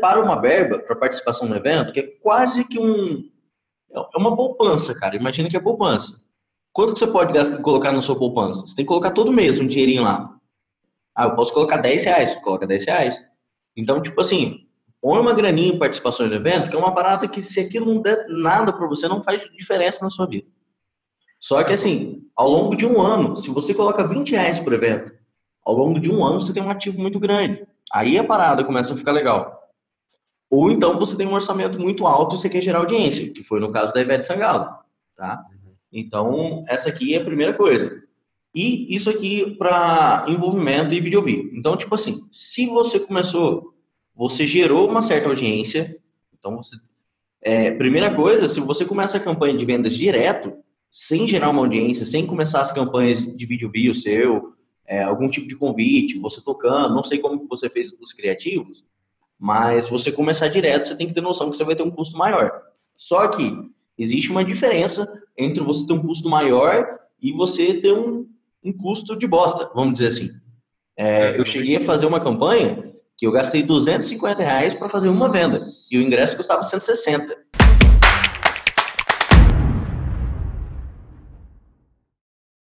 para uma verba para participação no evento, que é quase que um. É uma poupança, cara. Imagina que é poupança. Quanto que você pode gastar, colocar na sua poupança? Você tem que colocar todo mês um dinheirinho lá. Ah, eu posso colocar 10 reais, coloca 10 reais. Então, tipo assim, põe uma graninha em participação no evento, que é uma parada que se aquilo não der nada para você, não faz diferença na sua vida. Só que assim, ao longo de um ano, se você coloca 20 reais por evento, ao longo de um ano você tem um ativo muito grande. Aí a parada começa a ficar legal. Ou então você tem um orçamento muito alto e você quer gerar audiência, que foi no caso da Ivete Sangalo, tá? Então, essa aqui é a primeira coisa. E isso aqui para envolvimento e vídeo vídeo. Então, tipo assim, se você começou, você gerou uma certa audiência, então você é, primeira coisa, se você começa a campanha de vendas direto, sem gerar uma audiência, sem começar as campanhas de vídeo view seu, é, algum tipo de convite, você tocando, não sei como você fez os criativos, mas você começar direto, você tem que ter noção que você vai ter um custo maior. Só que existe uma diferença entre você ter um custo maior e você ter um, um custo de bosta, vamos dizer assim. É, eu cheguei a fazer uma campanha que eu gastei 250 reais para fazer uma venda e o ingresso custava 160.